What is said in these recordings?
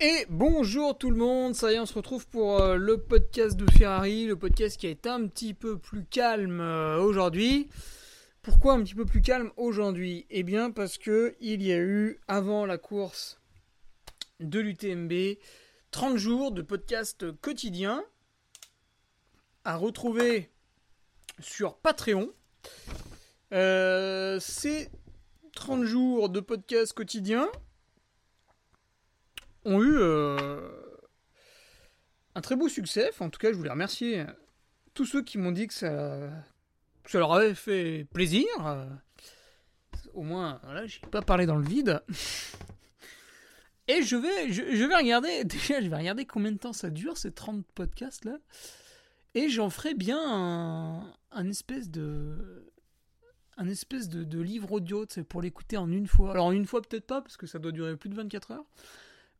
Et bonjour tout le monde, ça y est, on se retrouve pour euh, le podcast de Ferrari, le podcast qui est un petit peu plus calme euh, aujourd'hui. Pourquoi un petit peu plus calme aujourd'hui? Eh bien parce que il y a eu avant la course de l'UTMB 30 jours de podcast quotidien à retrouver sur Patreon. Euh, ces 30 jours de podcast quotidien ont eu euh, un très beau succès. en tout cas, je voulais remercier tous ceux qui m'ont dit que ça, leur avait fait plaisir. au moins, voilà, j'ai pas parlé dans le vide. Et je vais, je, vais regarder, déjà, je vais regarder combien de temps ça dure, ces 30 podcasts là. Et j'en ferai bien un, espèce de. Un espèce de livre audio, pour l'écouter en une fois. Alors, en une fois, peut-être pas, parce que ça doit durer plus de 24 heures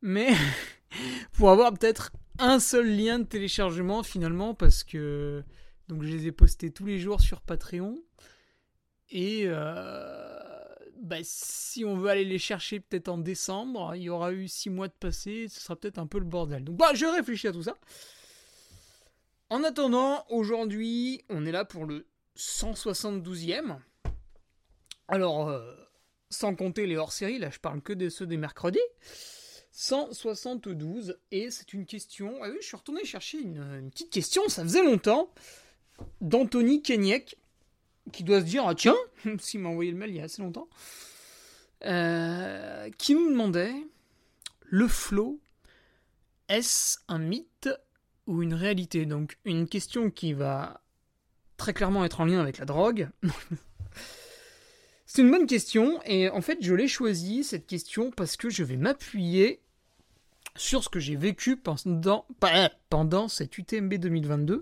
mais pour avoir peut-être un seul lien de téléchargement finalement parce que je les ai postés tous les jours sur Patreon et euh, bah, si on veut aller les chercher peut-être en décembre, il y aura eu six mois de passé, ce sera peut-être un peu le bordel. Donc bah je réfléchis à tout ça. En attendant, aujourd'hui, on est là pour le 172e. Alors, euh, sans compter les hors-séries, là je parle que de ceux des mercredis. 172 et c'est une question. Ah oui, je suis retourné chercher une, petite question, ça faisait longtemps, d'Anthony Kenyek, qui doit se dire ah tiens, s'il m'a envoyé le mail il y a assez longtemps, euh, qui nous demandait le flow, est-ce un mythe ou une réalité? Donc une question qui va très clairement être en lien avec la drogue. C'est une bonne question et en fait je l'ai choisie cette question parce que je vais m'appuyer sur ce que j'ai vécu pendant, pendant cette UTMB 2022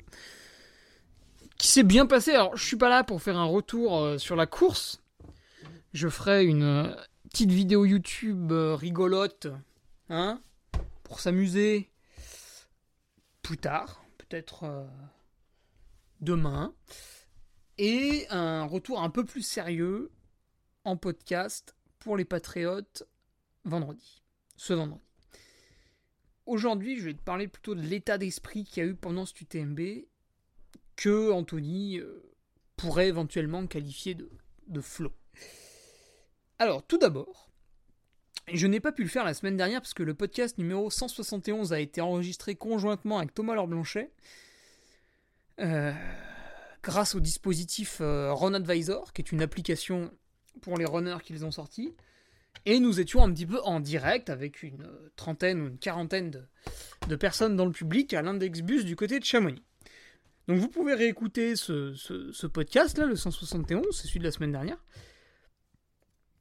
qui s'est bien passé. Alors, je suis pas là pour faire un retour euh, sur la course. Je ferai une euh, petite vidéo YouTube euh, rigolote, hein, pour s'amuser plus tard, peut-être demain, et un retour un peu plus sérieux en podcast pour les patriotes vendredi, ce vendredi. Aujourd'hui, je vais te parler plutôt de l'état d'esprit qu'il y a eu pendant ce UTMB que Anthony euh, pourrait éventuellement qualifier de, de flow. Alors, tout d'abord, je n'ai pas pu le faire la semaine dernière parce que le podcast numéro 171 a été enregistré conjointement avec Thomas Laure Blanchet. Euh, grâce au dispositif euh, Run Advisor, qui est une application pour les runners qu'ils ont sorti. Et nous étions un petit peu en direct avec une trentaine ou une quarantaine de, personnes dans le public à l'Indexbus du côté de Chamonix. Donc vous pouvez réécouter ce, podcast là, le 171, c'est celui de la semaine dernière.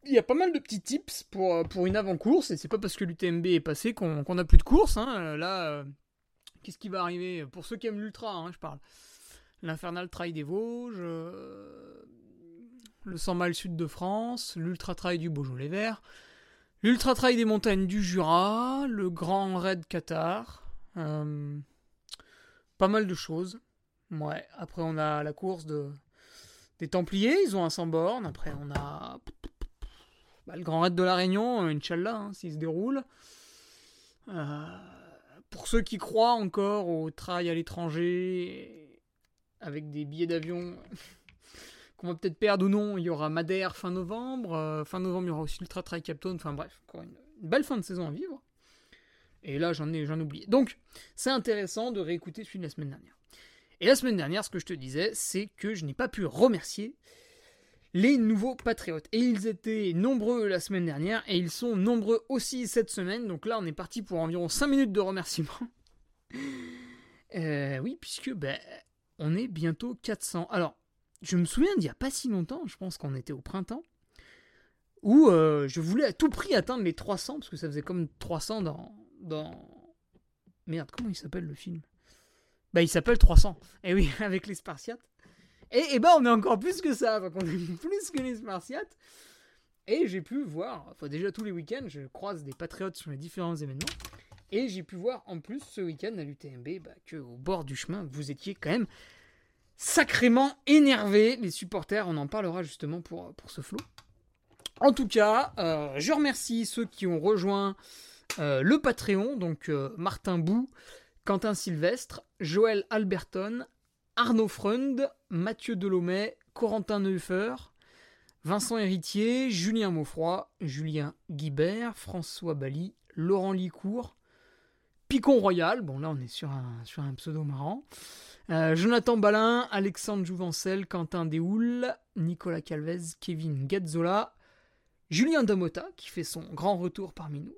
Il y a pas mal de petits tips pour, pour une avant-course, et c'est pas parce que l'UTMB est passé qu'on n'a a plus de course. Hein. Là, euh, qu'est-ce qui va arriver? Pour ceux qui aiment l'ultra, hein, je parle. L'Infernal Trail des Vosges, euh, le 100 miles sud de France, l'Ultra Trail du Beaujolais Vert, l'Ultra Trail des montagnes du Jura, le Grand Raid Qatar. Euh, pas mal de choses. Ouais, après on a la course de, des Templiers, ils ont un sans borne. Après, on a bah, le Grand Raid de la Réunion, Inch'Allah, hein, s'il se déroule. Euh, pour ceux qui croient encore au trail à l'étranger, avec des billets d'avion qu'on va peut-être perdre ou non, il y aura Madère fin novembre. euh, fin novembre, il y aura aussi Ultra Trail Captain. Enfin bref, encore une, belle fin de saison à vivre. Et là, j'en ai, j'en oublié. Donc, c'est intéressant de réécouter celui de la semaine dernière. Et la semaine dernière, ce que je te disais, c'est que je n'ai pas pu remercier les nouveaux patriotes. Et ils étaient nombreux la semaine dernière, et ils sont nombreux aussi cette semaine. Donc là, on est parti pour environ 5 minutes de remerciements. Euh, oui, puisque ben, on est bientôt 400. Alors, je me souviens d'il n'y a pas si longtemps, je pense qu'on était au printemps, où euh, je voulais à tout prix atteindre les 300, parce que ça faisait comme 300 dans... dans... Merde, comment il s'appelle le film? Bah il s'appelle 300. Et oui, avec les Spartiates. Et, bah on est encore plus que ça, donc on est plus que les Spartiates. Et j'ai pu voir, enfin déjà tous les week-ends, je croise des patriotes sur les différents événements. Et j'ai pu voir en plus ce week-end à l'UTMB bah, que au bord du chemin, vous étiez quand même sacrément énervés, les supporters. On en parlera justement pour, ce flot. En tout cas, euh, je remercie ceux qui ont rejoint euh, le Patreon, donc euh, Martin Bou, Quentin Sylvestre, Joël Alberton, Arnaud Freund, Mathieu Delomé, Corentin Neuffer, Vincent Héritier, Julien Maufroy, Julien Guibert, François Bali, Laurent Licourt, Picon Royal, bon là on est sur un, sur un pseudo marrant, euh, Jonathan Balin, Alexandre Jouvencel, Quentin Déhoul, Nicolas Calvez, Kevin Gazzola, Julien Damota qui fait son grand retour parmi nous,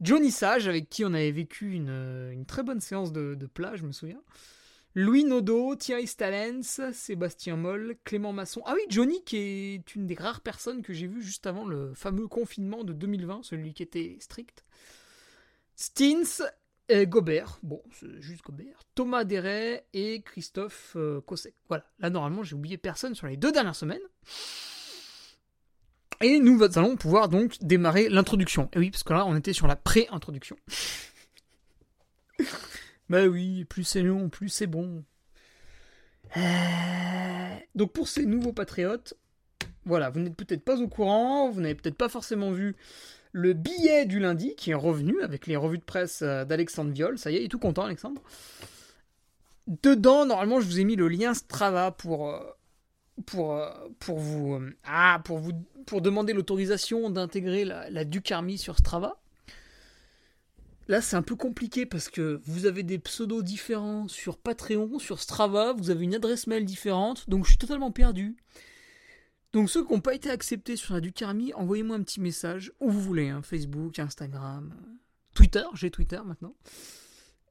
Johnny Sage avec qui on avait vécu une, très bonne séance de, de plat, je me souviens, Louis Nodo, Thierry Stalens, Sébastien Moll, Clément Masson. Ah oui, Johnny qui est une des rares personnes que j'ai vues juste avant le fameux confinement de 2020, celui qui était strict. Stins, Gobert, bon, c'est juste Gobert, Thomas Deret et Christophe euh, Cosset. Voilà, là normalement j'ai oublié personne sur les deux dernières semaines. Et nous allons pouvoir donc démarrer l'introduction. Et oui, parce que là on était sur la pré-introduction. bah oui, plus c'est long, plus c'est bon. Euh, Donc pour ces nouveaux patriotes, voilà, vous n'êtes peut-être pas au courant, vous n'avez peut-être pas forcément vu le billet du lundi qui est revenu avec les revues de presse euh, d'Alexandre Viol. Ça y est, il est tout content, Alexandre. Dedans, normalement, je vous ai mis le lien Strava pour euh, euh, vous ah pour vous demander l'autorisation d'intégrer la, la Ducarmi sur Strava. Là, c'est un peu compliqué parce que vous avez des pseudos différents sur Patreon, sur Strava, vous avez une adresse mail différente, donc je suis totalement perdu. Donc ceux qui n'ont pas été acceptés sur la Ducarmi, envoyez-moi un petit message, où vous voulez, hein, Facebook, Instagram, Twitter, j'ai Twitter maintenant,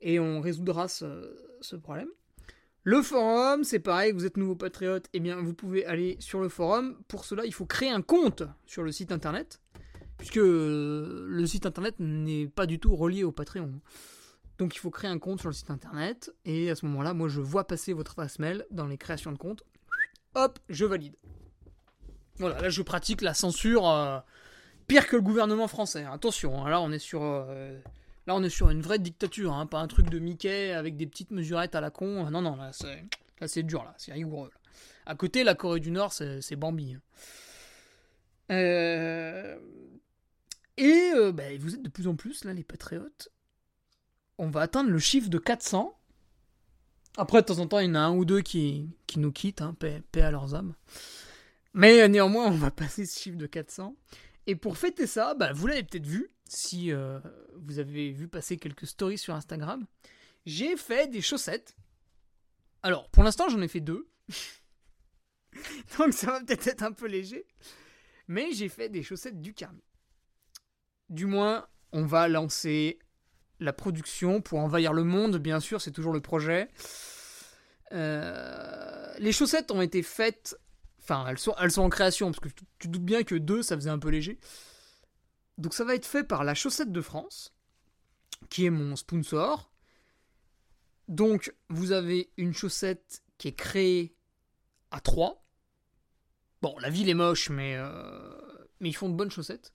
et on résoudra ce, problème. Le forum, c'est pareil, vous êtes nouveau patriote, eh bien vous pouvez aller sur le forum. Pour cela, il faut créer un compte sur le site internet, puisque euh, le site internet n'est pas du tout relié au Patreon. Donc il faut créer un compte sur le site internet, et à ce moment-là, moi je vois passer votre adresse mail dans les créations de compte. Hop, je valide. Voilà, là je pratique la censure euh, pire que le gouvernement français. Attention, hein, là on est sur euh, là on est sur une vraie dictature, hein, pas un truc de Mickey avec des petites mesurettes à la con. Non non, là c'est là c'est dur là, c'est rigoureux. À côté, la Corée du Nord, c'est Bambi. hein. Euh, Et bah, vous êtes de plus en plus là les patriotes. On va atteindre le chiffre de 400. Après, de temps en temps, il y en a un ou deux qui, qui nous quittent, paix, paix à leurs âmes. Mais euh, néanmoins, on va passer ce chiffre de 400. Et pour fêter ça, bah, vous l'avez peut-être vu, si euh, vous avez vu passer quelques stories sur Instagram. J'ai fait des chaussettes. Alors, pour l'instant, j'en ai fait deux. Donc ça va peut-être être un peu léger. Mais j'ai fait des chaussettes du Carmi. Du moins, on va lancer la production pour envahir le monde, bien sûr, c'est toujours le projet. Euh, les chaussettes ont été faites Enfin, elles sont, en création, parce que tu, doutes bien que deux, ça faisait un peu léger. Donc ça va être fait par la Chaussette de France, qui est mon sponsor. Donc vous avez une chaussette qui est créée à 3. Bon, la ville est moche, mais, euh, mais ils font de bonnes chaussettes.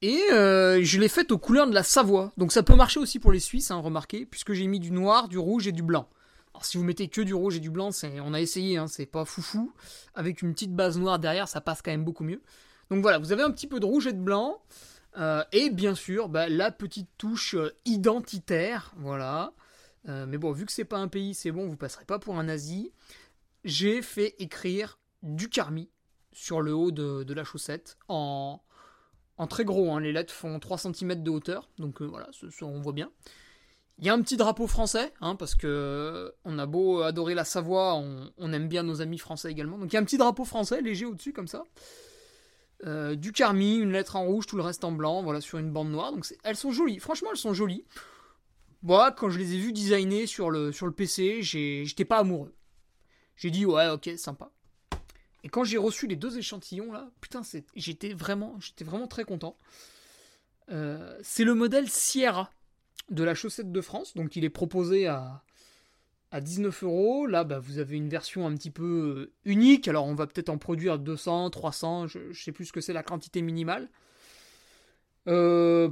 Et euh, je l'ai faite aux couleurs de la Savoie. Donc ça peut marcher aussi pour les Suisses, hein, remarquez, puisque j'ai mis du noir, du rouge et du blanc. Si vous mettez que du rouge et du blanc, on a essayé, hein, c'est pas foufou. Avec une petite base noire derrière, ça passe quand même beaucoup mieux. Donc voilà, vous avez un petit peu de rouge et de blanc. Euh, et bien sûr, bah, la petite touche euh, identitaire, voilà. Euh, mais bon, vu que c'est pas un pays, c'est bon, vous passerez pas pour un nazi. J'ai fait écrire du carmi sur le haut de, la chaussette en, en très gros. Hein. Les lettres font 3 cm de hauteur, donc voilà, on voit bien. Il y a un petit drapeau français, hein, parce que on a beau adorer la Savoie, on, on, aime bien nos amis français également. Donc il y a un petit drapeau français léger au-dessus comme ça. Euh, du carmi, une lettre en rouge, tout le reste en blanc, voilà, sur une bande noire. Donc elles sont jolies, franchement elles sont jolies. Moi, quand je les ai vues designer sur le, sur le PC, j'étais pas amoureux. J'ai dit ouais, ok, sympa. Et quand j'ai reçu les deux échantillons là, putain, j'étais vraiment, j'étais vraiment très content. Euh, c'est le modèle Sierra de la chaussette de France, donc il est proposé à, à 19 euros. Là, bah, vous avez une version un petit peu euh, unique. Alors, on va peut-être en produire 200, 300, je, ne sais plus ce que c'est la quantité minimale. Euh,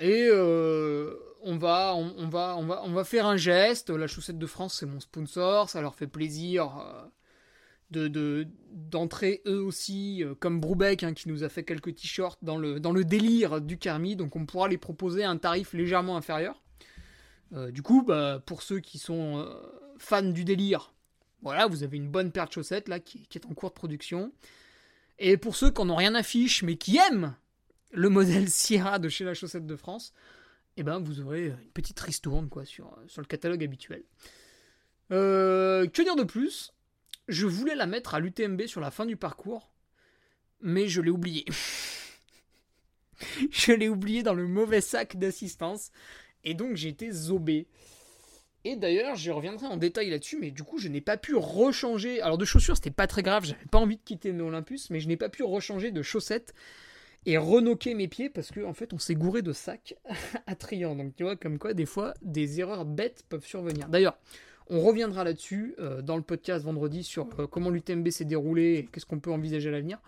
et euh, on, va, on, va, on, va, on va faire un geste. La chaussette de France, c'est mon sponsor. Ça leur fait plaisir de, d'entrer eux aussi, comme Broubeck, hein, qui nous a fait quelques t-shirts dans le, délire du Carmi. Donc, on pourra les proposer un tarif légèrement inférieur. Euh, du coup, bah, pour ceux qui sont euh, fans du délire, voilà, vous avez une bonne paire de chaussettes là qui, est en cours de production. Et pour ceux qui n'en ont rien à mais qui aiment le modèle Sierra de chez la Chaussette de France, eh ben vous aurez une petite ristourne quoi sur, sur le catalogue habituel. Euh, que dire de plus? Je voulais la mettre à l'UTMB sur la fin du parcours, mais je l'ai oublié. je l'ai oublié dans le mauvais sac d'assistance. Et donc j'ai été zobé. Et d'ailleurs, je reviendrai en détail là-dessus, mais du coup, je n'ai pas pu rechanger. Alors, de chaussures, c'était pas très grave, j'avais pas envie de quitter mes Olympus, mais je n'ai pas pu rechanger de chaussettes et renoquer mes pieds parce qu'en en fait, on s'est gouré de sacs attrayants. Donc, tu vois, comme quoi, des fois, des erreurs bêtes peuvent survenir. D'ailleurs, on reviendra là-dessus euh, dans le podcast vendredi sur euh, comment l'UTMB s'est déroulé et qu'est-ce qu'on peut envisager à l'avenir.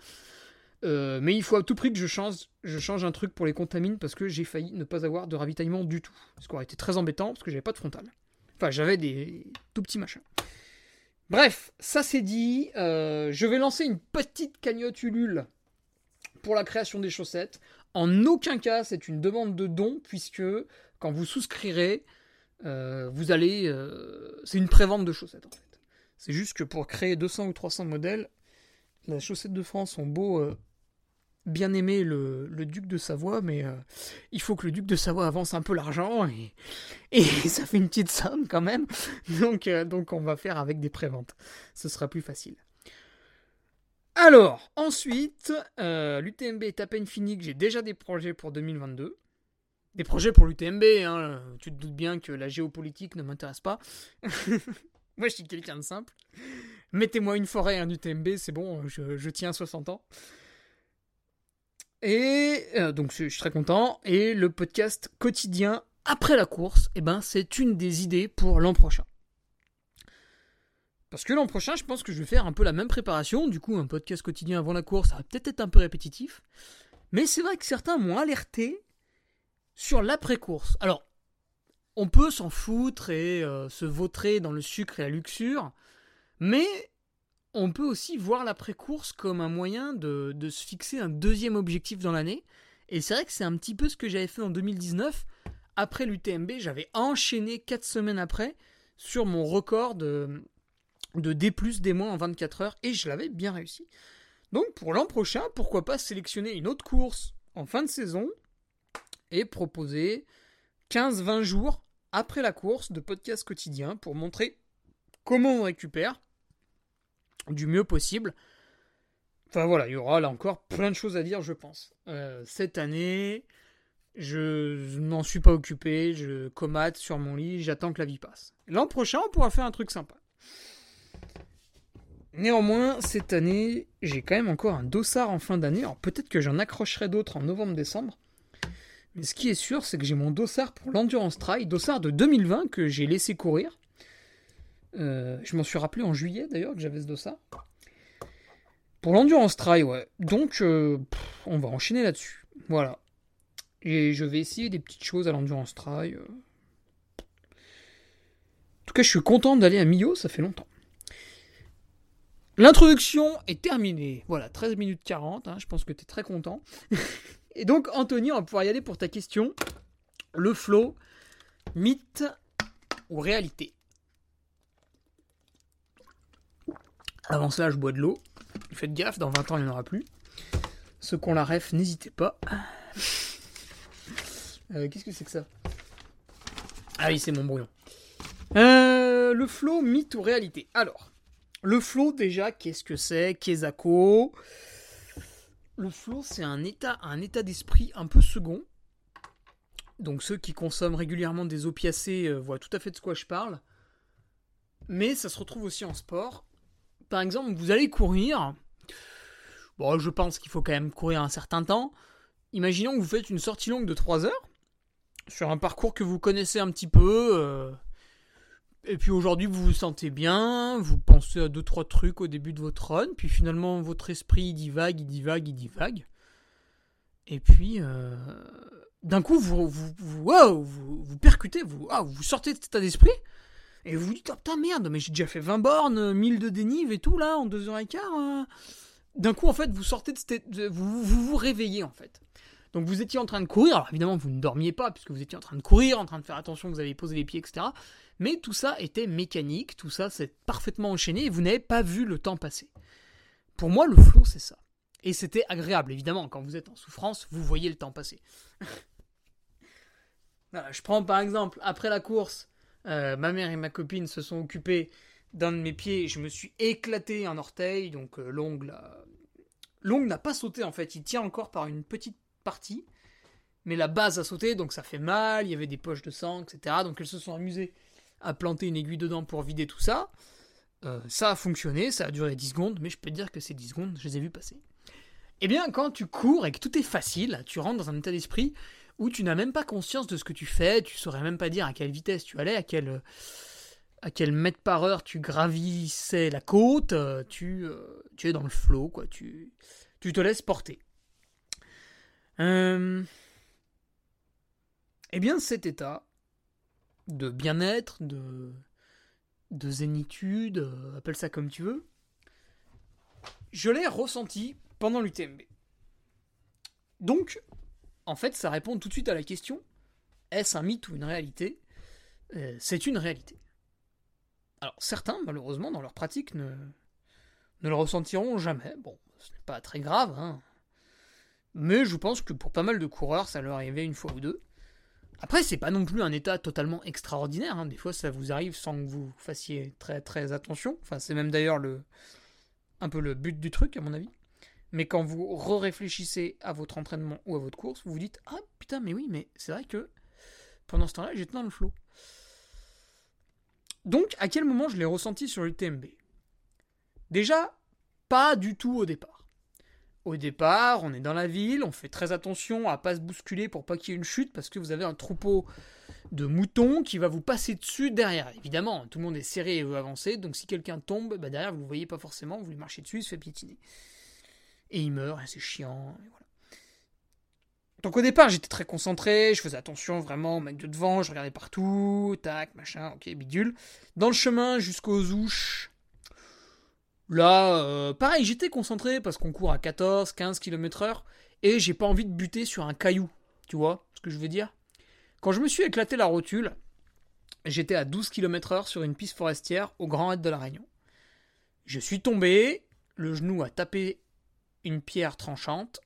Euh, mais il faut à tout prix que je change, je change un truc pour les contamines parce que j'ai failli ne pas avoir de ravitaillement du tout. Ce qui aurait été très embêtant parce que j'avais pas de frontal. Enfin, j'avais des tout petits machins. Bref, ça c'est dit. Je vais lancer une petite cagnotte Ulule pour la création des chaussettes. En aucun cas, c'est une demande de don puisque quand vous souscrirez, euh, vous allez. c'est une prévente de chaussettes en fait. C'est juste que pour créer 200 ou 300 modèles, la chaussette de France ont beau bien aimé le, duc de Savoie, mais euh, il faut que le duc de Savoie avance un peu l'argent et, ça fait une petite somme quand même. Donc, euh, donc on va faire avec des préventes. Ce sera plus facile. Alors, ensuite, euh, l'UTMB est à peine fini, que j'ai déjà des projets pour 2022. Des projets pour l'UTMB, hein. tu te doutes bien que la géopolitique ne m'intéresse pas. Moi, je suis quelqu'un de simple. Mettez-moi une forêt, un UTMB, c'est bon, je, tiens 60 ans. Et euh, donc je suis très content. Et le podcast quotidien après la course, eh ben, c'est une des idées pour l'an prochain. Parce que l'an prochain, je pense que je vais faire un peu la même préparation. Du coup, un podcast quotidien avant la course, ça va peut-être être un peu répétitif. Mais c'est vrai que certains m'ont alerté sur l'après-course. Alors, on peut s'en foutre et euh, se vautrer dans le sucre et la luxure. Mais on peut aussi voir l'après-course comme un moyen de, se fixer un deuxième objectif dans l'année. Et c'est vrai que c'est un petit peu ce que j'avais fait en 2019. Après l'UTMB, j'avais enchaîné 4 semaines après sur mon record de, de D+, des mois en 24 heures, et je l'avais bien réussi. Donc pour l'an prochain, pourquoi pas sélectionner une autre course en fin de saison et proposer 15-20 jours après la course de podcast quotidien pour montrer comment on récupère, du mieux possible. Enfin voilà, il y aura là encore plein de choses à dire, je pense. Euh, cette année, je n'en suis pas occupé, je comate sur mon lit, j'attends que la vie passe. L'an prochain, on pourra faire un truc sympa. Néanmoins, cette année, j'ai quand même encore un dossard en fin d'année. Alors peut-être que j'en accrocherai d'autres en novembre-décembre. Mais ce qui est sûr, c'est que j'ai mon dossard pour l'Endurance Trail, dossard de 2020 que j'ai laissé courir. Euh, je m'en suis rappelé en juillet d'ailleurs que j'avais ce dossard. Pour l'endurance trail, ouais. Donc, euh, on va enchaîner là-dessus. Voilà. Et je vais essayer des petites choses à l'endurance trail. Euh. En tout cas, je suis content d'aller à Millau, ça fait longtemps. L'introduction est terminée. Voilà, 13 minutes 40, hein, je pense que tu es très content. Et donc, Anthony, on va pouvoir y aller pour ta question. Le flow, mythe ou réalité? Avant cela, je bois de l'eau. Faites gaffe, dans 20 ans, il n'y en aura plus. Ceux qui ont la ref, n'hésitez pas. Euh, Qu'est-ce que c'est que ça? Ah oui, c'est mon brouillon. Euh, le flow, mythe ou réalité? Alors, le flow, déjà, qu'est-ce que c'est? Kezako. Le flow, c'est un état, d'esprit un peu second. Donc ceux qui consomment régulièrement des opiacés euh, voient tout à fait de quoi je parle. Mais ça se retrouve aussi en sport. Par exemple, vous allez courir. Bon, je pense qu'il faut quand même courir un certain temps. Imaginons que vous faites une sortie longue de 3 heures sur un parcours que vous connaissez un petit peu. euh, et puis aujourd'hui, vous vous sentez bien, vous pensez à deux trois trucs au début de votre run, puis finalement votre esprit il divague, il divague, il divague. Et puis euh, d'un coup, vous vous, percutez, vous, sortez de cet état d'esprit, et vous vous dites, oh putain merde, mais j'ai déjà fait 20 bornes, 1000 de dénive et tout là, en 2h15. euh. D'un coup, en fait, vous sortez de cet é- de- vous, vous vous réveillez en fait. Donc vous étiez en train de courir, alors évidemment vous ne dormiez pas puisque vous étiez en train de courir, en train de faire attention, vous avez posé les pieds, etc. Mais tout ça était mécanique, tout ça c'est parfaitement enchaîné et vous n'avez pas vu le temps passer. Pour moi, le flow, c'est ça. Et c'était agréable, évidemment, quand vous êtes en souffrance, vous voyez le temps passer. Voilà, je prends par exemple, après la course, euh, ma mère et ma copine se sont occupées d'un de mes pieds, je me suis éclaté un orteil, donc euh, l'ongle a- L'ongle n'a pas sauté en fait, il tient encore par une petite partie, mais la base a sauté, donc ça fait mal, il y avait des poches de sang, etc. Donc elles se sont amusées à planter une aiguille dedans pour vider tout ça. Euh, ça a fonctionné, ça a duré 10 secondes, mais je peux te dire que ces 10 secondes, je les ai vues passer. Eh bien, quand tu cours et que tout est facile, tu rentres dans un état d'esprit où tu n'as même pas conscience de ce que tu fais, tu saurais même pas dire à quelle vitesse tu allais, à quel, à quel mètre par heure tu gravissais la côte, euh, tu, euh, tu es dans le flot, quoi, tu, tu te laisses porter. Eh bien, cet état de bien-être, de, de zénitude, euh, appelle ça comme tu veux, je l'ai ressenti pendant l'UTMB. Donc, en fait, ça répond tout de suite à la question est-ce un mythe ou une réalité? Euh, C'est une réalité. Alors, certains, malheureusement, dans leur pratique, ne, ne le ressentiront jamais. Bon, ce n'est pas très grave, hein. Mais je pense que pour pas mal de coureurs, ça leur arrivait une fois ou deux. Après, c'est pas non plus un état totalement extraordinaire. hein. Des fois, ça vous arrive sans que vous fassiez très très attention. Enfin, c'est même d'ailleurs le un peu le but du truc, à mon avis. Mais quand vous réfléchissez à votre entraînement ou à votre course, vous vous dites ah putain mais oui mais c'est vrai que pendant ce temps-là j'étais dans le flow. Donc à quel moment je l'ai ressenti sur l'UTMB Déjà pas du tout au départ. Au départ, on est dans la ville, on fait très attention à pas se bousculer pour pas qu'il y ait une chute parce que vous avez un troupeau de moutons qui va vous passer dessus derrière. Évidemment, tout le monde est serré et veut avancer, donc si quelqu'un tombe, bah derrière vous ne voyez pas forcément, vous lui marchez dessus, il se fait piétiner. Et il meurt, c'est chiant, et voilà. Donc au départ, j'étais très concentré, je faisais attention vraiment au mec de devant, je regardais partout, tac, machin, ok, bidule. Dans le chemin jusqu'aux ouches, Là, euh, pareil, j'étais concentré parce qu'on court à 14, 15 km/h et j'ai pas envie de buter sur un caillou. Tu vois ce que je veux dire? Quand je me suis éclaté la rotule, j'étais à 12 km/h sur une piste forestière au Grand Raid de la Réunion. Je suis tombé, le genou a tapé une pierre tranchante,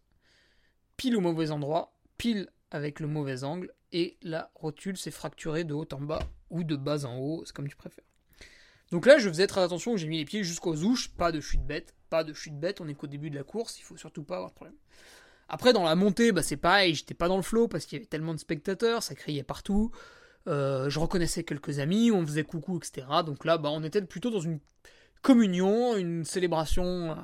pile au mauvais endroit, pile avec le mauvais angle, et la rotule s'est fracturée de haut en bas ou de bas en haut, c'est comme tu préfères. Donc là, je faisais très attention, j'ai mis les pieds jusqu'aux ouches, pas de chute bête, pas de chute bête, on est qu'au début de la course, il faut surtout pas avoir de problème. Après, dans la montée, bah, c'est pareil, j'étais pas dans le flow parce qu'il y avait tellement de spectateurs, ça criait partout. Euh, je reconnaissais quelques amis, on faisait coucou, etc. Donc là, bah, on était plutôt dans une communion, une célébration euh,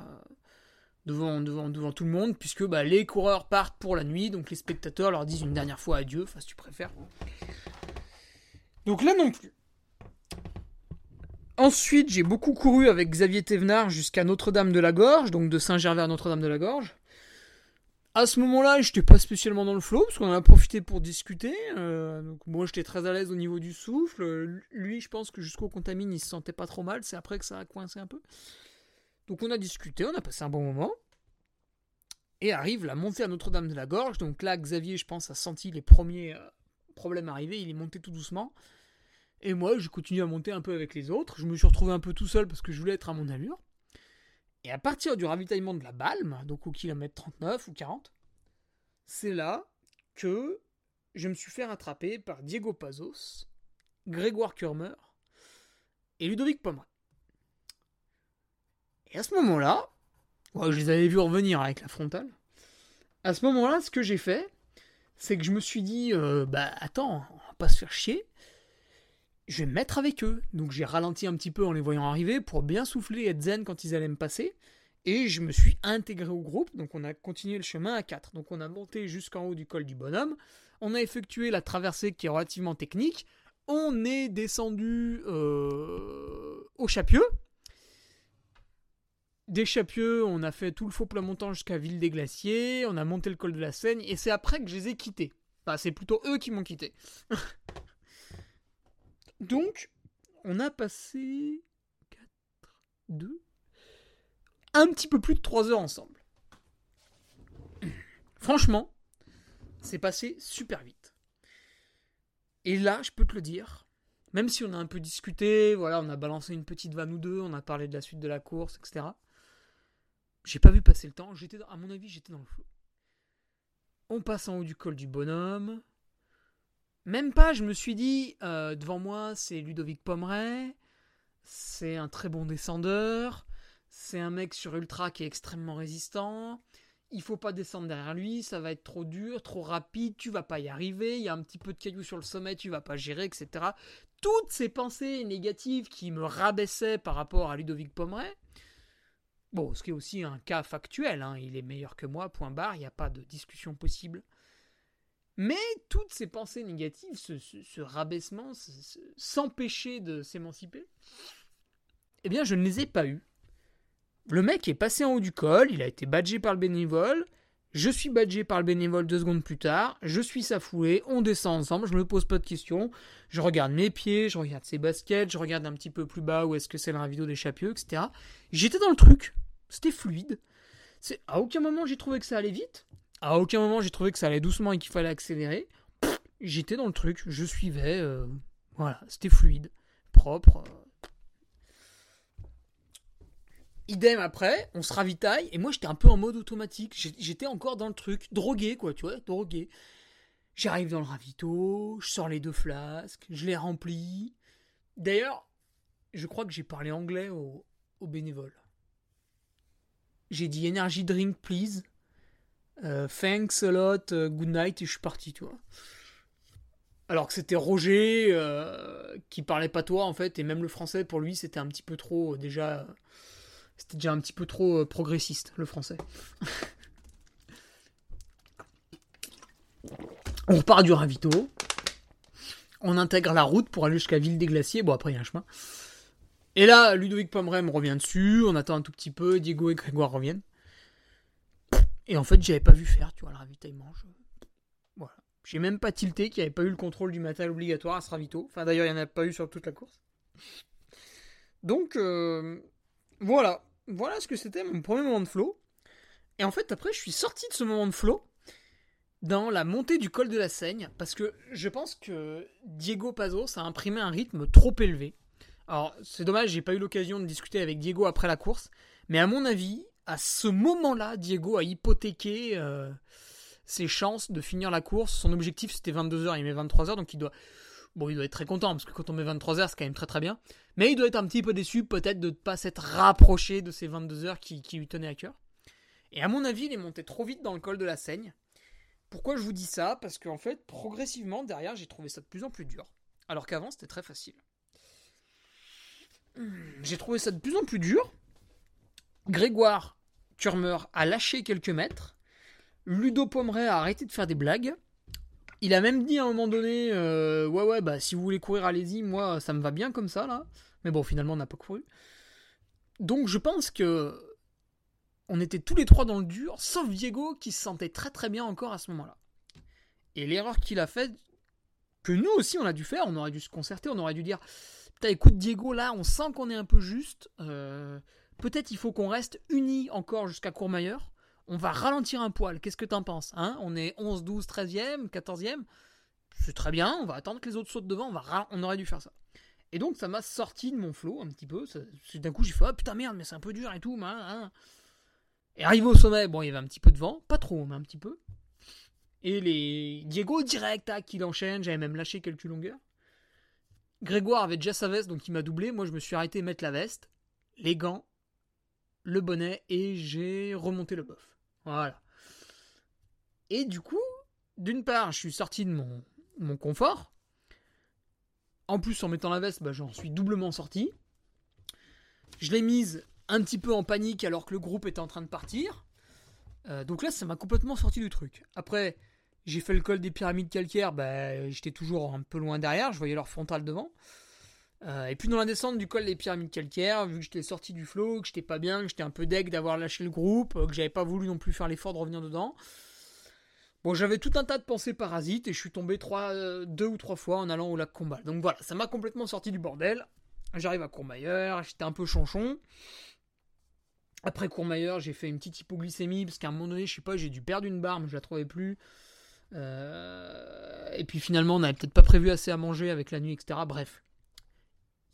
devant, devant, tout le monde, puisque bah, les coureurs partent pour la nuit, donc les spectateurs leur disent une dernière fois adieu, enfin si tu préfères. Donc là non plus. Ensuite, j'ai beaucoup couru avec Xavier Thévenard jusqu'à Notre-Dame de la Gorge, donc de Saint-Gervais à Notre-Dame de la Gorge. À ce moment-là, j'étais pas spécialement dans le flow, parce qu'on en a profité pour discuter. Euh, moi, j'étais très à l'aise au niveau du souffle. Lui, je pense que jusqu'au contamine, il se sentait pas trop mal. C'est après que ça a coincé un peu. Donc on a discuté, on a passé un bon moment. Et arrive la montée à Notre-Dame de la Gorge. Donc là, Xavier, je pense, a senti les premiers euh, problèmes arriver. Il est monté tout doucement. Et moi, j'ai continué à monter un peu avec les autres. Je me suis retrouvé un peu tout seul parce que je voulais être à mon allure. Et à partir du ravitaillement de la Balme, donc au kilomètre 39 ou 40, c'est là que je me suis fait rattraper par Diego Pazos, Grégoire Kurmer et Ludovic Pomeray. Et à ce moment-là, je les avais vus revenir avec la frontale. À ce moment-là, ce que j'ai fait, c'est que je me suis dit, euh, bah attends, on va pas se faire chier je vais me mettre avec eux. Donc j'ai ralenti un petit peu en les voyant arriver pour bien souffler et zen quand ils allaient me passer. Et je me suis intégré au groupe, donc on a continué le chemin à 4. Donc on a monté jusqu'en haut du col du bonhomme, on a effectué la traversée qui est relativement technique, on est descendu euh, au Chapieux. Des Chapieux, on a fait tout le faux plat montant jusqu'à Ville des Glaciers, on a monté le col de la Seine, et c'est après que je les ai quittés. Enfin, c'est plutôt eux qui m'ont quitté. Donc, on a passé 4, 2, un petit peu plus de 3 heures ensemble. Franchement, c'est passé super vite. Et là, je peux te le dire, même si on a un peu discuté, voilà, on a balancé une petite vanne ou deux, on a parlé de la suite de la course, etc. J'ai pas vu passer le temps, j'étais à mon avis, j'étais dans le flou. On passe en haut du col du bonhomme, même pas, je me suis dit, euh, devant moi, c'est Ludovic Pomeray, c'est un très bon descendeur, c'est un mec sur Ultra qui est extrêmement résistant, il faut pas descendre derrière lui, ça va être trop dur, trop rapide, tu vas pas y arriver, il y a un petit peu de cailloux sur le sommet, tu vas pas gérer, etc. Toutes ces pensées négatives qui me rabaissaient par rapport à Ludovic Pomeray, bon, ce qui est aussi un cas factuel, hein, il est meilleur que moi, point barre, il n'y a pas de discussion possible. Mais toutes ces pensées négatives, ce, rabaissement, s'empêcher de s'émanciper, eh bien, je ne les ai pas eues. Le mec est passé en haut du col, il a été badgé par le bénévole, je suis badgé par le bénévole deux secondes plus tard, je suis sa foulée, on descend ensemble, je me pose pas de questions, je regarde mes pieds, je regarde ses baskets, je regarde un petit peu plus bas où est-ce que c'est la vidéo des chapieux, etc. J'étais dans le truc, c'était fluide. À aucun moment j'ai trouvé que ça allait vite, à aucun moment j'ai trouvé que ça allait doucement et qu'il fallait accélérer. J'étais dans le truc, je suivais. Euh, voilà, c'était fluide, propre. Idem après, on se ravitaille, et moi j'étais un peu en mode automatique. J'étais encore dans le truc, drogué quoi, tu vois, drogué. J'arrive dans le ravito, je sors les deux flasques, je les remplis. D'ailleurs, je crois que j'ai parlé anglais au, au bénévole. J'ai dit energy drink please. Euh, thanks a lot, euh, good night, et je suis parti, tu vois. Alors que c'était Roger euh, qui parlait pas toi en fait, et même le français pour lui c'était un petit peu trop déjà. C'était déjà un petit peu trop progressiste le français. on repart du ravito. On intègre la route pour aller jusqu'à Ville des Glaciers. Bon, après, il y a un chemin. Et là, Ludovic Pomeray me revient dessus. On attend un tout petit peu. Diego et Grégoire reviennent. Et en fait, j'avais pas vu faire, tu vois, le ravitaillement. Voilà. J'ai même pas tilté qu'il n'y avait pas eu le contrôle du matériel obligatoire à ce ravito. Enfin, d'ailleurs, il n'y en a pas eu sur toute la course. Donc, euh, voilà. Voilà ce que c'était mon premier moment de flow. Et en fait, après, je suis sorti de ce moment de flow dans la montée du col de la Seigne, parce que je pense que Diego Pazos a imprimé un rythme trop élevé. Alors, c'est dommage, j'ai pas eu l'occasion de discuter avec Diego après la course, mais à mon avis, à ce moment-là, Diego a hypothéqué euh, ses chances de finir la course. Son objectif c'était 22h, il met 23h, donc il doit, être très content parce que quand on met 23h, c'est quand même très très bien. Mais il doit être un petit peu déçu peut-être de ne pas s'être rapproché de ces 22h qui, qui, lui tenaient à cœur. Et à mon avis, il est monté trop vite dans le col de la Seigne. Pourquoi je vous dis ça? Parce qu'en fait, progressivement, derrière, j'ai trouvé ça de plus en plus dur. Alors qu'avant, c'était très facile. J'ai trouvé ça de plus en plus dur. Grégoire Turmer a lâché quelques mètres. Ludo Pomeray a arrêté de faire des blagues. Il a même dit à un moment donné euh, Ouais, ouais, bah si vous voulez courir, allez-y, moi ça me va bien comme ça là. Mais bon, finalement, on n'a pas couru. Donc je pense que on était tous les trois dans le dur, sauf Diego qui se sentait très très bien encore à ce moment-là. Et l'erreur qu'il a faite, que nous aussi on a dû faire, on aurait dû se concerter, on aurait dû dire Putain, écoute Diego, là on sent qu'on est un peu juste. Euh, peut-être il faut qu'on reste unis encore jusqu'à Courmayeur. On va ralentir un poil. Qu'est-ce que t'en penses hein? On est 11, 12, 13e, 14e. C'est très bien, on va attendre que les autres sautent devant, on, aurait dû faire ça. Et donc ça m'a sorti de mon flot un petit peu. D'un coup j'ai fait oh, putain merde, mais c'est un peu dur et tout. Hein, Et arrivé au sommet, bon il y avait un petit peu de vent, pas trop, mais un petit peu. Et les Diego direct, tac, il enchaîne, j'avais même lâché quelques longueurs. Grégoire avait déjà sa veste, donc il m'a doublé. Moi je me suis arrêté mettre la veste, les gants, le bonnet et j'ai remonté le bof. Voilà. Et du coup, d'une part, je suis sorti de mon, confort. En plus, en mettant la veste, bah, j'en suis doublement sorti. Je l'ai mise un petit peu en panique alors que le groupe était en train de partir. Euh, donc là, ça m'a complètement sorti du truc. Après, j'ai fait le col des pyramides calcaires, bah, j'étais toujours un peu loin derrière, je voyais leur frontal devant. Euh, et puis dans la descente du col des pyramides calcaires, vu que j'étais sorti du flot, que j'étais pas bien, que j'étais un peu deg d'avoir lâché le groupe, euh, que j'avais pas voulu non plus faire l'effort de revenir dedans. Bon, j'avais tout un tas de pensées parasites et je suis tombé trois, euh, deux ou trois fois en allant au lac Combal. Donc voilà, ça m'a complètement sorti du bordel. J'arrive à Courmayeur, j'étais un peu chanchon. Après Courmayeur, j'ai fait une petite hypoglycémie parce qu'à un moment donné, je sais pas, j'ai dû perdre une barre, mais je la trouvais plus. et puis finalement, on n'avait peut-être pas prévu assez à manger avec la nuit, etc. Bref,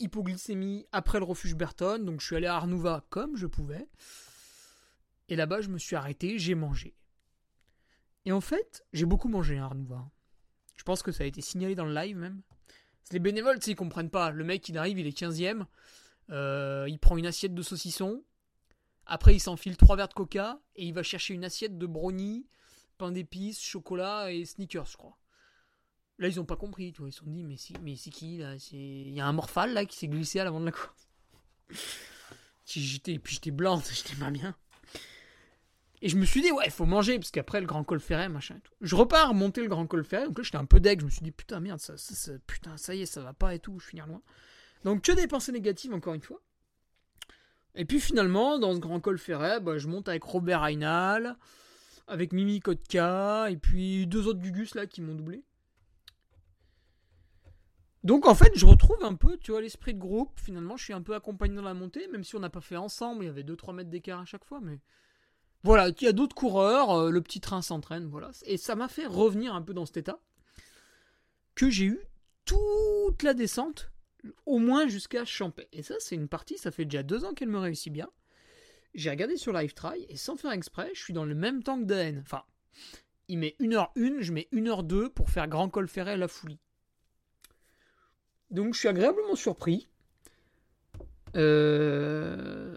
hypoglycémie après le refuge Berton, donc je suis allé à Arnouva comme je pouvais. Et là-bas, je me suis arrêté, j'ai mangé. Et en fait, j'ai beaucoup mangé à Arnouva. Je pense que ça a été signalé dans le live même. Les bénévoles, ils comprennent pas. Le mec, il arrive, il est 15ème. Euh, il prend une assiette de saucisson. Après, il s'enfile trois verres de coca. Et il va chercher une assiette de brownie, pain d'épices, chocolat et sneakers, je crois. Là, ils ont pas compris. Ils se sont dit, mais c'est mais qui là? Il y a un morphal là qui s'est glissé à l'avant de la course. j'étais, puis j'étais blanc, j'étais pas bien. Et je me suis dit, ouais, il faut manger, parce qu'après le grand col ferret, machin tout. Je repars monter le grand col ferret, donc là j'étais un peu deg, je me suis dit, putain, merde, ça, putain, ça y est, ça va pas et tout, je finis loin. Donc que des pensées négatives, encore une fois. Et puis finalement, dans ce grand col ferret, bah, je monte avec Robert Reinal, avec Mimi Kotka, et puis deux autres Gugus là qui m'ont doublé. Donc en fait, je retrouve un peu, tu vois, l'esprit de groupe. Finalement, je suis un peu accompagné dans la montée, même si on n'a pas fait ensemble. Il y avait 2-3 mètres d'écart à chaque fois, mais voilà, il y a d'autres coureurs. Euh, le petit train s'entraîne, voilà. Et ça m'a fait revenir un peu dans cet état que j'ai eu toute la descente, au moins jusqu'à Champais. Et ça, c'est une partie. Ça fait déjà deux ans qu'elle me réussit bien. J'ai regardé sur Live Try et sans faire exprès, je suis dans le même temps que Dan. Enfin, il met 1h1, je mets 1h2 pour faire Grand Col Ferret à la Foulie. Donc je suis agréablement surpris. Euh,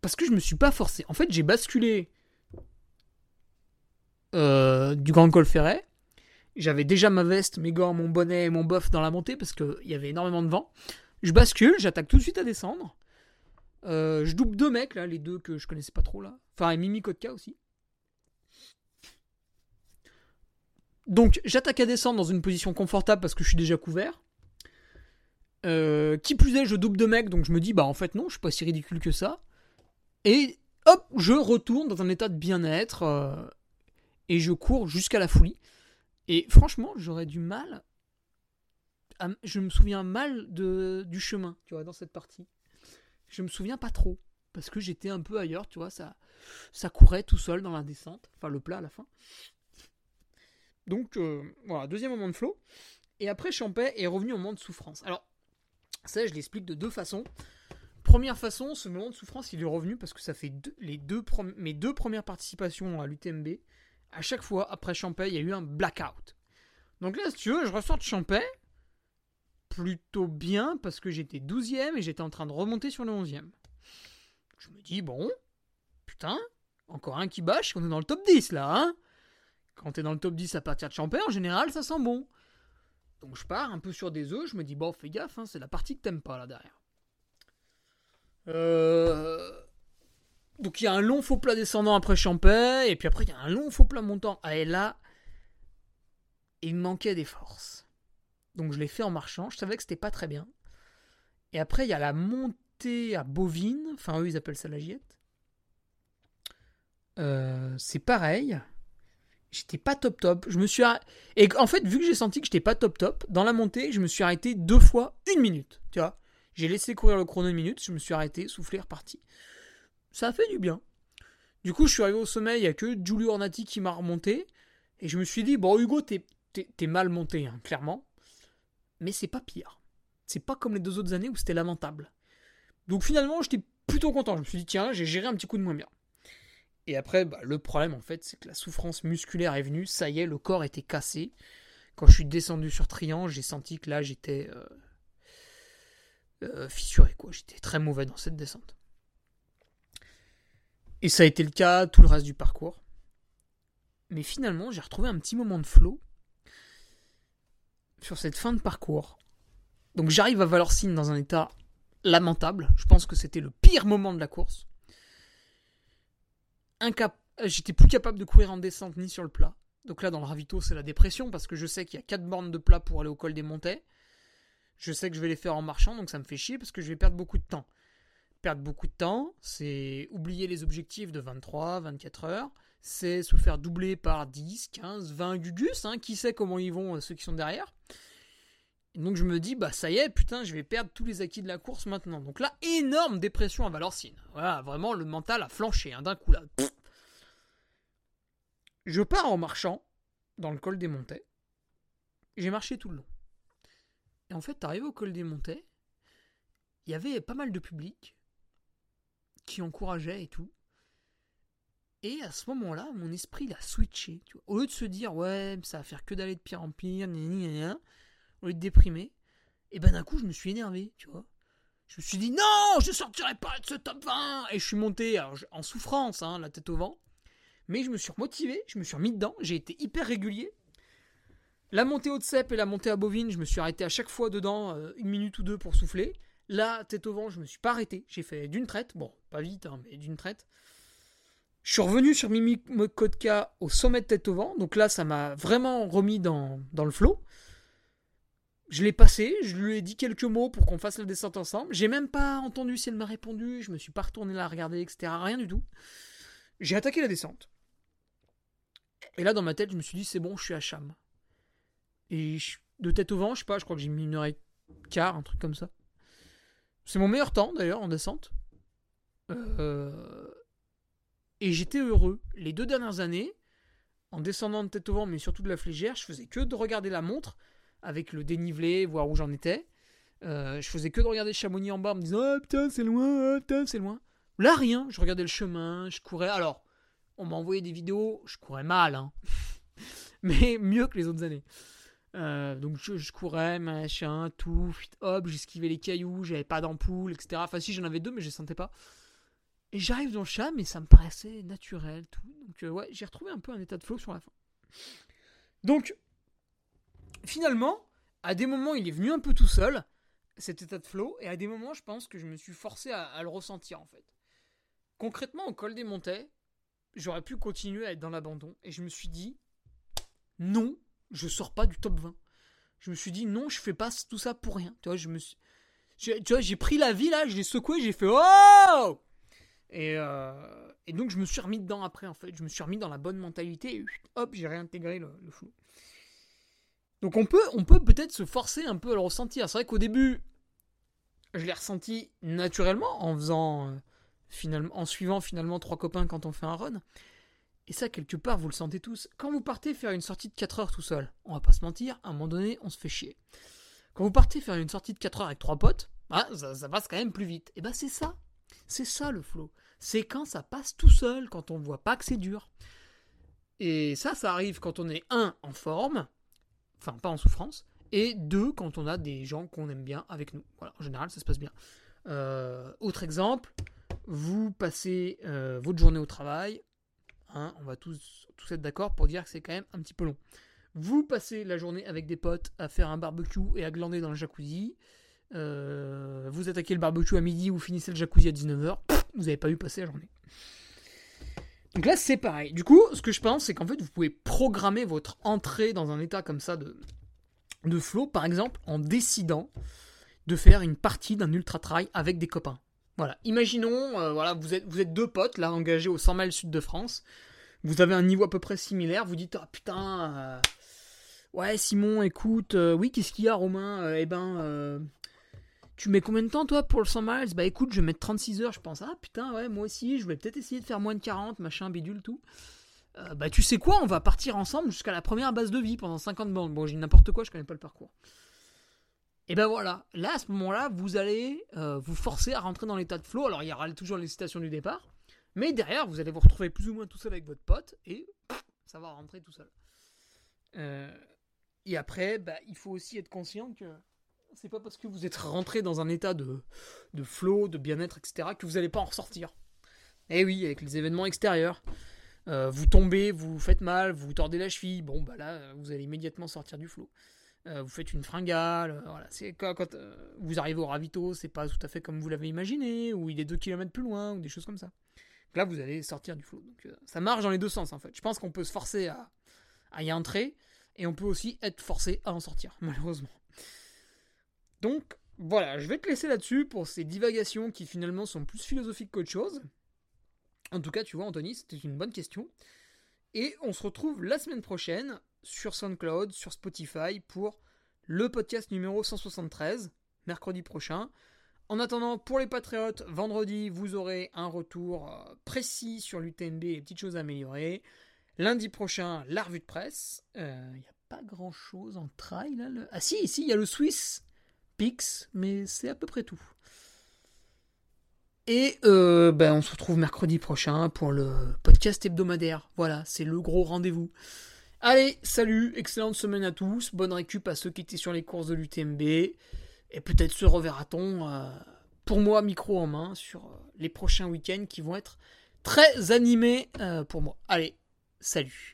parce que je me suis pas forcé. En fait, j'ai basculé euh, du Grand Col Ferret. J'avais déjà ma veste, mes gants, mon bonnet et mon bof dans la montée parce qu'il y avait énormément de vent. Je bascule, j'attaque tout de suite à descendre. Euh, je double deux mecs, là, les deux que je connaissais pas trop, là. Enfin, et Mimi Kotka aussi. Donc j'attaque à descendre dans une position confortable parce que je suis déjà couvert. Euh, qui plus est, je double de mec, donc je me dis, bah en fait non, je suis pas si ridicule que ça. Et hop, je retourne dans un état de bien-être euh, et je cours jusqu'à la folie. Et franchement, j'aurais du mal. je me souviens mal de, du chemin, tu vois, dans cette partie. Je me souviens pas trop parce que j'étais un peu ailleurs, tu vois, ça, ça courait tout seul dans la descente, enfin le plat à la fin. Donc euh, voilà, deuxième moment de flow. Et après, Champet est revenu au moment de souffrance. Alors, ça, je l'explique de deux façons. Première façon, ce moment de souffrance, il est revenu parce que ça fait mes deux premières participations à l'UTMB. À chaque fois, après Champet, il y a eu un blackout. Donc là, si tu veux, je ressors de Champet plutôt bien parce que j'étais 12ème et j'étais en train de remonter sur le 11ème. Je me dis, bon, putain, encore un qui bâche, on est dans le top 10 là, hein quand t'es dans le top 10 à partir de Champé, en général, ça sent bon. Donc je pars un peu sur des œufs, je me dis, bon, fais gaffe, hein, c'est la partie que t'aimes pas là derrière. Euh, donc il y a un long faux plat descendant après Champé, et puis après il y a un long faux plat montant. Ah, et il manquait des forces. Donc je l'ai fait en marchant, je savais que c'était pas très bien. Et après, il y a la montée à Bovine, enfin eux ils appellent ça la giette. euh, c'est pareil. J'étais pas top top. Je me suis et en fait vu que j'ai senti que j'étais pas top top dans la montée, je me suis arrêté deux fois une minute. Tu vois, j'ai laissé courir le chrono une minute, je me suis arrêté, soufflé, reparti. Ça a fait du bien. Du coup, je suis arrivé au sommet, il n'y a que Giulio Ornati qui m'a remonté. Et je me suis dit, bon, Hugo, t'es, mal monté, hein, clairement. Mais c'est pas pire. C'est pas comme les deux autres années où c'était lamentable. Donc finalement, j'étais plutôt content. Je me suis dit, tiens, j'ai géré un petit coup de moins bien. Et après, bah, le problème, en fait, c'est que la souffrance musculaire est venue. Ça y est, le corps était cassé. Quand je suis descendu sur Triangle, j'ai senti que là, j'étais euh, euh, fissuré, quoi. J'étais très mauvais dans cette descente. Et ça a été le cas tout le reste du parcours. Mais finalement, j'ai retrouvé un petit moment de flow sur cette fin de parcours. Donc j'arrive à Valorcine dans un état lamentable. Je pense que c'était le pire moment de la course. Incap J'étais plus capable de courir en descente ni sur le plat. Donc là, dans le ravito, c'est la dépression parce que je sais qu'il y a 4 bornes de plat pour aller au col des montées. Je sais que je vais les faire en marchant, donc ça me fait chier parce que je vais perdre beaucoup de temps perdre beaucoup de temps, c'est oublier les objectifs de 23, 24 heures, c'est se faire doubler par 10, 15, 20 gugus, hein, qui sait comment ils vont euh, ceux qui sont derrière. Donc je me dis, bah ça y est, putain, je vais perdre tous les acquis de la course maintenant. Donc là, énorme dépression à Valorcine. Voilà, vraiment, le mental a flanché hein, d'un coup là. Je pars en marchant dans le col des Montets. J'ai marché tout le long. Et en fait, arrivé au col des Montets, il y avait pas mal de public qui encourageait et tout. Et à ce moment-là, mon esprit l'a switché. Au lieu de se dire, ouais, ça va faire que d'aller de pire en pire, et ben d'un coup, je me suis énervé, tu vois. Je me suis dit, non, je sortirai pas de ce top 20 Et je suis monté en souffrance, hein, la tête au vent. Mais je me suis remotivé, je me suis remis dedans, j'ai été hyper régulier. La montée haute cep et la montée à bovine, je me suis arrêté à chaque fois dedans, euh, une minute ou deux pour souffler. Là, tête au vent, je me suis pas arrêté. J'ai fait d'une traite. Bon, pas vite, hein, mais d'une traite. Je suis revenu sur Mimi Kotka au sommet de tête au vent. Donc là, ça m'a vraiment remis dans, dans le flot. Je l'ai passé, je lui ai dit quelques mots pour qu'on fasse la descente ensemble. J'ai même pas entendu si elle m'a répondu, je me suis pas retourné la regarder, etc. Rien du tout. J'ai attaqué la descente. Et là, dans ma tête, je me suis dit, c'est bon, je suis à Cham. Et de tête au vent, je sais pas, je crois que j'ai mis une heure et quart, un truc comme ça. C'est mon meilleur temps d'ailleurs en descente. Euh, et j'étais heureux. Les deux dernières années, en descendant de tête au vent, mais surtout de la flégère, je faisais que de regarder la montre avec le dénivelé, voir où j'en étais. Euh, je faisais que de regarder Chamonix en bas me disant Ah putain, c'est loin, ah, putain, c'est loin. Là, rien. Je regardais le chemin, je courais. Alors, on m'a envoyé des vidéos, je courais mal, hein. mais mieux que les autres années. Euh, donc je, courais, machin, tout, hop, j'esquivais les cailloux, j'avais pas d'ampoule, etc. Enfin si j'en avais deux mais je les sentais pas. Et j'arrive dans le chat mais ça me paraissait naturel, tout. Donc euh, ouais, j'ai retrouvé un peu un état de flow sur la fin. Donc finalement, à des moments il est venu un peu tout seul, cet état de flow, et à des moments je pense que je me suis forcé à, le ressentir en fait. Concrètement au col des montées, j'aurais pu continuer à être dans l'abandon, et je me suis dit, non, je sors pas du top 20. Je me suis dit non, je fais pas tout ça pour rien. Tu vois, je j'ai pris la vie là, je l'ai secoué, j'ai fait oh et, euh, et donc je me suis remis dedans après en fait. Je me suis remis dans la bonne mentalité et hop, j'ai réintégré le, le. Donc on peut, peut-être se forcer un peu à le ressentir. C'est vrai qu'au début, je l'ai ressenti naturellement en faisant euh, finalement, en suivant finalement trois copains quand on fait un run. Et ça, quelque part, vous le sentez tous. Quand vous partez faire une sortie de 4 heures tout seul, on va pas se mentir, à un moment donné, on se fait chier. Quand vous partez faire une sortie de 4 heures avec trois potes, bah, ça, passe quand même plus vite. Et bah c'est ça. C'est ça le flow. C'est quand ça passe tout seul, quand on voit pas que c'est dur. Et ça, ça arrive quand on est, un, en forme, enfin pas en souffrance, et deux, quand on a des gens qu'on aime bien avec nous. Voilà, en général, ça se passe bien. Euh, autre exemple, vous passez euh, votre journée au travail, Hein, on va tous, être d'accord pour dire que c'est quand même un petit peu long. Vous passez la journée avec des potes à faire un barbecue et à glander dans le jacuzzi. Euh, vous attaquez le barbecue à midi, vous finissez le jacuzzi à 19h. Vous n'avez pas eu passer la journée. Donc là, c'est pareil. Du coup, ce que je pense, c'est qu'en fait, vous pouvez programmer votre entrée dans un état comme ça de, de flow, par exemple, en décidant de faire une partie d'un ultra trail avec des copains. Voilà, imaginons, euh, voilà, vous êtes, deux potes là engagés au 100 miles sud de France. Vous avez un niveau à peu près similaire. Vous dites, ah putain, euh, ouais Simon, écoute, euh, oui, qu'est-ce qu'il y a Romain Eh ben, tu mets combien de temps toi pour le 100 miles? Bah écoute, je vais mettre 36 heures, je pense. Ah putain, ouais, moi aussi, je vais peut-être essayer de faire moins de 40, machin, bidule, tout. bah tu sais quoi, on va partir ensemble jusqu'à la première base de vie pendant 50 bandes. Bon, j'ai n'importe quoi, je connais pas le parcours. Et ben voilà, là à ce moment-là, vous allez euh, vous forcer à rentrer dans l'état de flow. Alors il y aura toujours les citations du départ, mais derrière vous allez vous retrouver plus ou moins tout seul avec votre pote et ça va rentrer tout seul. Euh, et après, bah, il faut aussi être conscient que c'est pas parce que vous êtes rentré dans un état de, de flow, de bien-être, etc., que vous n'allez pas en ressortir. Eh oui, avec les événements extérieurs. Euh, vous tombez, vous faites mal, vous tordez la cheville, bon bah là, vous allez immédiatement sortir du flow. Euh, vous faites une fringale, euh, voilà. C'est quand, euh, vous arrivez au ravito, c'est pas tout à fait comme vous l'avez imaginé, ou il est 2 km plus loin, ou des choses comme ça. là, vous allez sortir du flot. Donc, ça marche dans les deux sens en fait. Je pense qu'on peut se forcer à y entrer, et on peut aussi être forcé à en sortir, malheureusement. Donc voilà, je vais te laisser là-dessus pour ces divagations qui finalement sont plus philosophiques qu'autre chose. En tout cas, tu vois, Anthony, c'était une bonne question. Et on se retrouve la semaine prochaine sur SoundCloud, sur Spotify pour le podcast numéro 173, mercredi prochain. En attendant, pour les patriotes, vendredi, vous aurez un retour euh, précis sur l'UTMB et les petites choses à améliorer. Lundi prochain, la revue de presse. Il euh, n'y a pas grand chose en trail là. Ah si, ici, il y a le Swiss Pix, mais c'est à peu près tout. Et euh, ben, on se retrouve mercredi prochain pour le podcast hebdomadaire. Voilà, c'est le gros rendez-vous. Allez, salut, excellente semaine à tous, bonne récup à ceux qui étaient sur les courses de l'UTMB, et peut-être se reverra-t-on, euh, pour moi, micro en main, sur euh, les prochains week-ends qui vont être très animés pour moi. Allez, salut.